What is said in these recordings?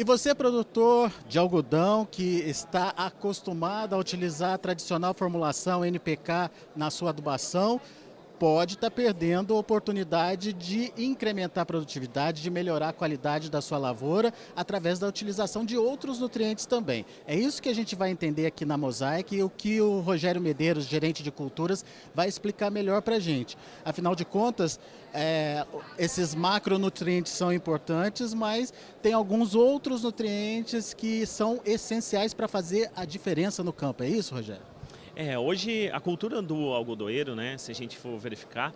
E você, produtor de algodão, que está acostumado a utilizar a tradicional formulação NPK na sua adubação, pode estar tá perdendo a oportunidade de incrementar a produtividade, de melhorar a qualidade da sua lavoura através da utilização de outros nutrientes também. É isso que a gente vai entender aqui na Mosaic e o que o Rogério Medeiros, gerente de culturas, vai explicar melhor para a gente. Afinal de contas, é, esses macronutrientes são importantes, mas tem alguns outros nutrientes que são essenciais para fazer a diferença no campo. É isso, Rogério? É, hoje a cultura do algodoeiro, né, se a gente for verificar,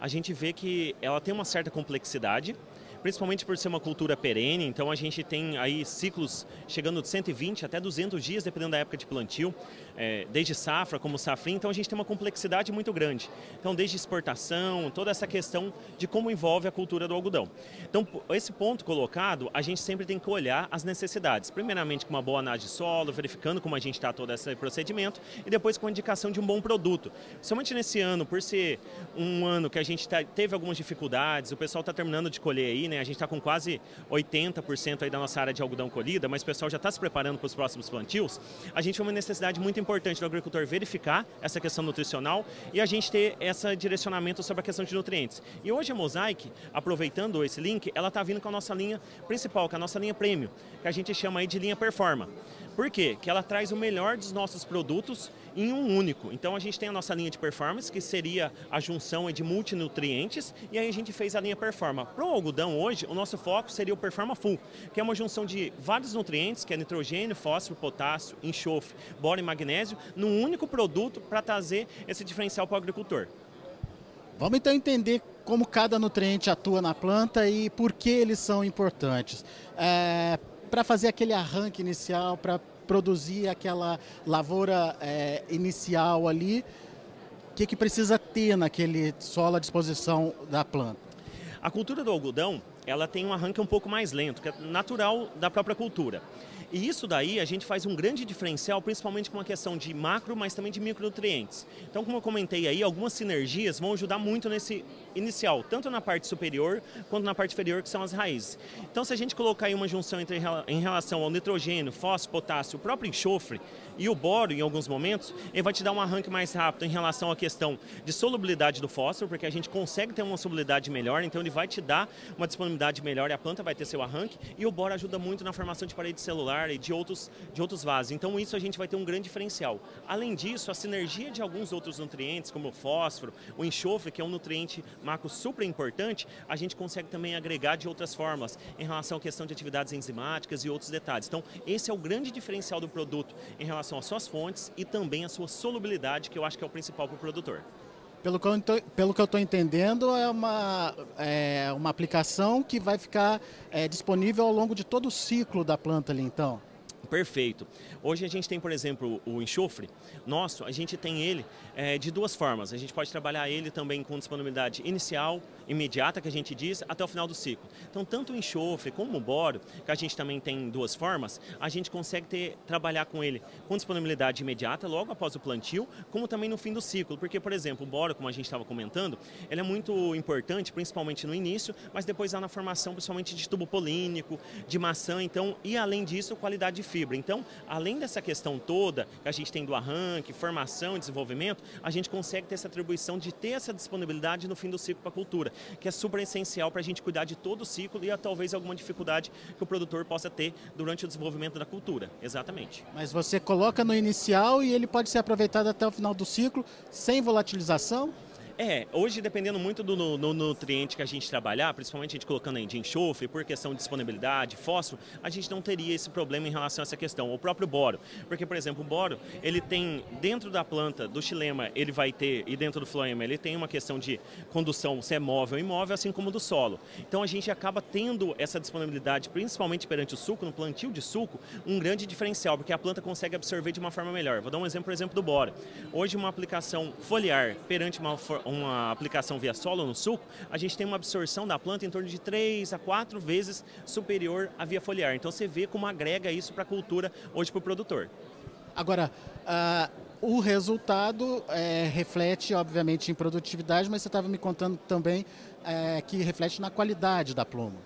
a gente vê que ela tem uma certa complexidade, principalmente por ser uma cultura perene, então a gente tem aí ciclos chegando de 120 até 200 dias, dependendo da época de plantio, é, desde safra como safra, então a gente tem uma complexidade muito grande. Então, desde exportação, toda essa questão de como envolve a cultura do algodão. Então, esse ponto colocado, a gente sempre tem que olhar as necessidades. Primeiramente com uma boa análise de solo, verificando como a gente está todo esse procedimento, e depois com a indicação de um bom produto. Somente nesse ano, por ser um ano que a gente tá, teve algumas dificuldades, o pessoal está terminando de colher aí, né? A gente está com quase 80% aí da nossa área de algodão colhida, mas o pessoal já está se preparando para os próximos plantios. A gente tem uma necessidade muito importante do agricultor verificar essa questão nutricional e a gente ter esse direcionamento sobre a questão de nutrientes. E hoje a Mosaic, aproveitando esse link, ela está vindo com a nossa linha principal, é a nossa linha Premium, que a gente chama aí de linha Performa. Por quê? Que ela traz o melhor dos nossos produtos em um único. Então a gente tem a nossa linha de performance, que seria a junção de multinutrientes, e aí a gente fez a linha Performa. Para o algodão hoje, o nosso foco seria o Performa Full, que é uma junção de vários nutrientes, que é nitrogênio, fósforo, potássio, enxofre, boro e magnésio, num único produto para trazer esse diferencial para o agricultor. Vamos então entender como cada nutriente atua na planta e por que eles são importantes. É, para fazer aquele arranque inicial, para produzir aquela lavoura é, inicial ali, o que, que precisa ter naquele solo à disposição da planta? A cultura do algodão, ela tem um arranque um pouco mais lento, que é natural da própria cultura. E isso daí a gente faz um grande diferencial, principalmente com a questão de macro, mas também de micronutrientes. Então, como eu comentei aí, algumas sinergias vão ajudar muito nesse inicial, tanto na parte superior quanto na parte inferior, que são as raízes. Então, se a gente colocar aí uma junção entre, em relação ao nitrogênio, fósforo, potássio, o próprio enxofre e o boro, em alguns momentos, ele vai te dar um arranque mais rápido em relação à questão de solubilidade do fósforo, porque a gente consegue ter uma solubilidade melhor, então ele vai te dar uma disponibilidade melhor e a planta vai ter seu arranque. E o boro ajuda muito na formação de parede celular e de outros, de outros vasos. Então isso a gente vai ter um grande diferencial. Além disso, a sinergia de alguns outros nutrientes, como o fósforo, o enxofre, que é um nutriente macro super importante, a gente consegue também agregar de outras formas, em relação à questão de atividades enzimáticas e outros detalhes. Então esse é o grande diferencial do produto em relação às suas fontes e também à sua solubilidade, que eu acho que é o principal para o produtor. Pelo que, eu tô, pelo que eu estou entendendo, é uma, é uma aplicação que vai ficar é, disponível ao longo de todo o ciclo da planta ali, então. Perfeito. Hoje a gente tem, por exemplo, o enxofre nosso, a gente tem ele é, de duas formas. A gente pode trabalhar ele também com disponibilidade inicial, imediata, que a gente diz, até o final do ciclo. Então, tanto o enxofre como o boro, que a gente também tem duas formas, a gente consegue ter, trabalhar com ele com disponibilidade imediata, logo após o plantio, como também no fim do ciclo. Porque, por exemplo, o boro, como a gente estava comentando, ele é muito importante, principalmente no início, mas depois lá na formação, principalmente de tubo polínico, de maçã, então, e além disso, qualidade de fibra. Então, além dessa questão toda que a gente tem do arranque, formação e desenvolvimento, a gente consegue ter essa atribuição de ter essa disponibilidade no fim do ciclo para a cultura, que é super essencial para a gente cuidar de todo o ciclo e talvez alguma dificuldade que o produtor possa ter durante o desenvolvimento da cultura. Exatamente. Mas você coloca no inicial e ele pode ser aproveitado até o final do ciclo sem volatilização? É, hoje dependendo muito do nutriente que a gente trabalhar, principalmente a gente colocando de enxofre, por questão de disponibilidade, fósforo, a gente não teria esse problema em relação a essa questão. O próprio boro, porque por exemplo, o boro, ele tem dentro da planta do xilema, ele vai ter, e dentro do floema, ele tem uma questão de condução, se é móvel ou imóvel, assim como do solo. Então a gente acaba tendo essa disponibilidade, principalmente perante o suco, no plantio de suco, um grande diferencial, porque a planta consegue absorver de uma forma melhor. Vou dar um exemplo, por exemplo, do boro. Hoje uma aplicação foliar perante uma, uma aplicação via solo no suco, a gente tem uma absorção da planta em torno de 3 a 4 vezes superior à via foliar. Então você vê como agrega isso para a cultura hoje para o produtor. Agora, uh, o resultado é, reflete, obviamente, em produtividade, mas você estava me contando também é, que reflete na qualidade da pluma.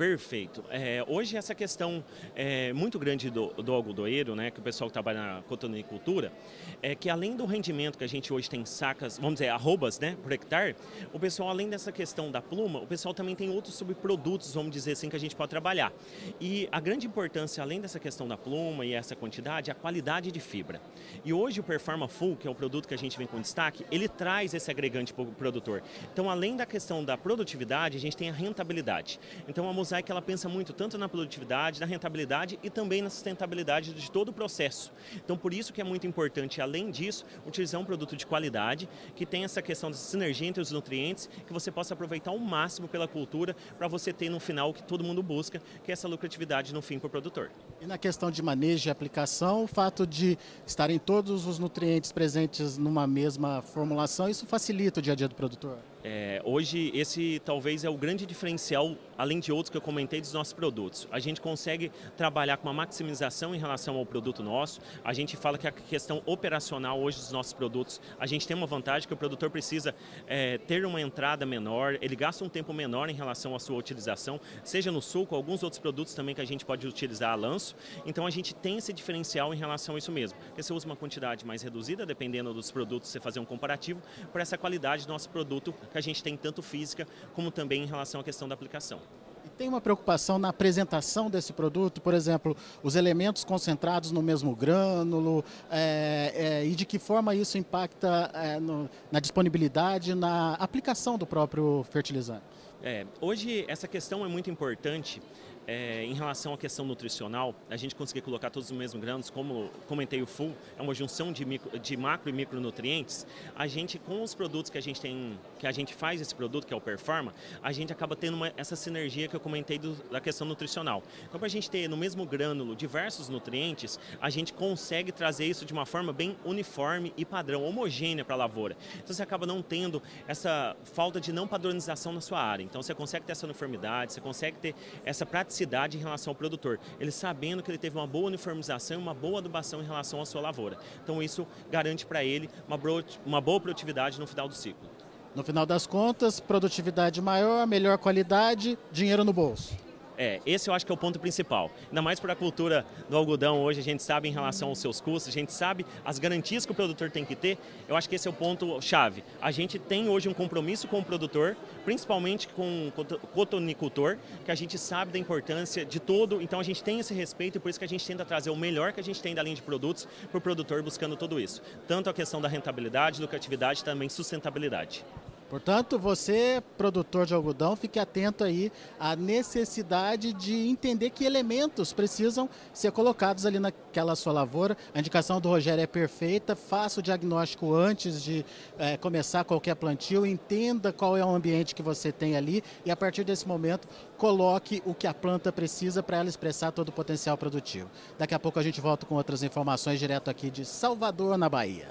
Perfeito. É, hoje essa questão é muito grande do, do algodoeiro, né, que o pessoal que trabalha na cotonicultura, é que além do rendimento que a gente hoje tem sacas, vamos dizer, arrobas né, por hectare, o pessoal, além dessa questão da pluma, o pessoal também tem outros subprodutos, vamos dizer assim, que a gente pode trabalhar. E a grande importância, além dessa questão da pluma e essa quantidade, é a qualidade de fibra. E hoje o Performa Full, que é o produto que a gente vem com destaque, ele traz esse agregante para o produtor. Então, além da questão da produtividade, a gente tem a rentabilidade. Então, a Mosaic ela pensa muito tanto na produtividade, na rentabilidade e também na sustentabilidade de todo o processo. Então, por isso que é muito importante, além disso, utilizar um produto de qualidade que tem essa questão da sinergia entre os nutrientes, que você possa aproveitar ao máximo pela cultura para você ter no final o que todo mundo busca, que é essa lucratividade no fim para o produtor. E na questão de manejo e aplicação, o fato de estarem todos os nutrientes presentes numa mesma formulação, isso facilita o dia a dia do produtor? É, hoje, esse talvez é o grande diferencial, além de outros que eu comentei, dos nossos produtos. A gente consegue trabalhar com uma maximização em relação ao produto nosso. A gente fala que a questão operacional hoje dos nossos produtos, a gente tem uma vantagem que o produtor precisa é, ter uma entrada menor, ele gasta um tempo menor em relação à sua utilização, seja no suco, alguns outros produtos também que a gente pode utilizar a lanço. Então, a gente tem esse diferencial em relação a isso mesmo. Porque você usa uma quantidade mais reduzida, dependendo dos produtos, você fazer um comparativo, para essa qualidade do nosso produto que a gente tem tanto física como também em relação à questão da aplicação. E tem uma preocupação na apresentação desse produto, por exemplo, os elementos concentrados no mesmo grânulo, é, é, e de que forma isso impacta é, no, na disponibilidade, na aplicação do próprio fertilizante? É, hoje essa questão é muito importante é, em relação à questão nutricional, a gente conseguir colocar todos os mesmos grãos, como comentei o full, é uma junção de, micro, de macro e micronutrientes, a gente com os produtos que a gente tem, que a gente faz esse produto, que é o Performa, a gente acaba tendo uma, essa sinergia que eu comentei do, da questão nutricional. Então, para a gente ter no mesmo grânulo diversos nutrientes, a gente consegue trazer isso de uma forma bem uniforme e padrão, homogênea para a lavoura. Então, você acaba não tendo essa falta de não padronização na sua área. Então, você consegue ter essa uniformidade, você consegue ter essa praticidade praticidade em relação ao produtor. Ele sabendo que ele teve uma boa uniformização e uma boa adubação em relação à sua lavoura. Então isso garante para ele uma uma boa produtividade no final do ciclo. No final das contas, produtividade maior, melhor qualidade, dinheiro no bolso. É, esse eu acho que é o ponto principal. Ainda mais para a cultura do algodão hoje, a gente sabe em relação aos seus custos, a gente sabe as garantias que o produtor tem que ter. Eu acho que esse é o ponto chave. A gente tem hoje um compromisso com o produtor, principalmente com o cotonicultor, que a gente sabe da importância de todo. Então a gente tem esse respeito e por isso que a gente tenta trazer o melhor que a gente tem da linha de produtos para o produtor buscando tudo isso. Tanto a questão da rentabilidade, lucratividade, também sustentabilidade. Portanto, você, produtor de algodão, fique atento aí à necessidade de entender que elementos precisam ser colocados ali naquela sua lavoura. A indicação do Rogério é perfeita, faça o diagnóstico antes de é, começar qualquer plantio, entenda qual é o ambiente que você tem ali e a partir desse momento coloque o que a planta precisa para ela expressar todo o potencial produtivo. Daqui a pouco a gente volta com outras informações direto aqui de Salvador, na Bahia.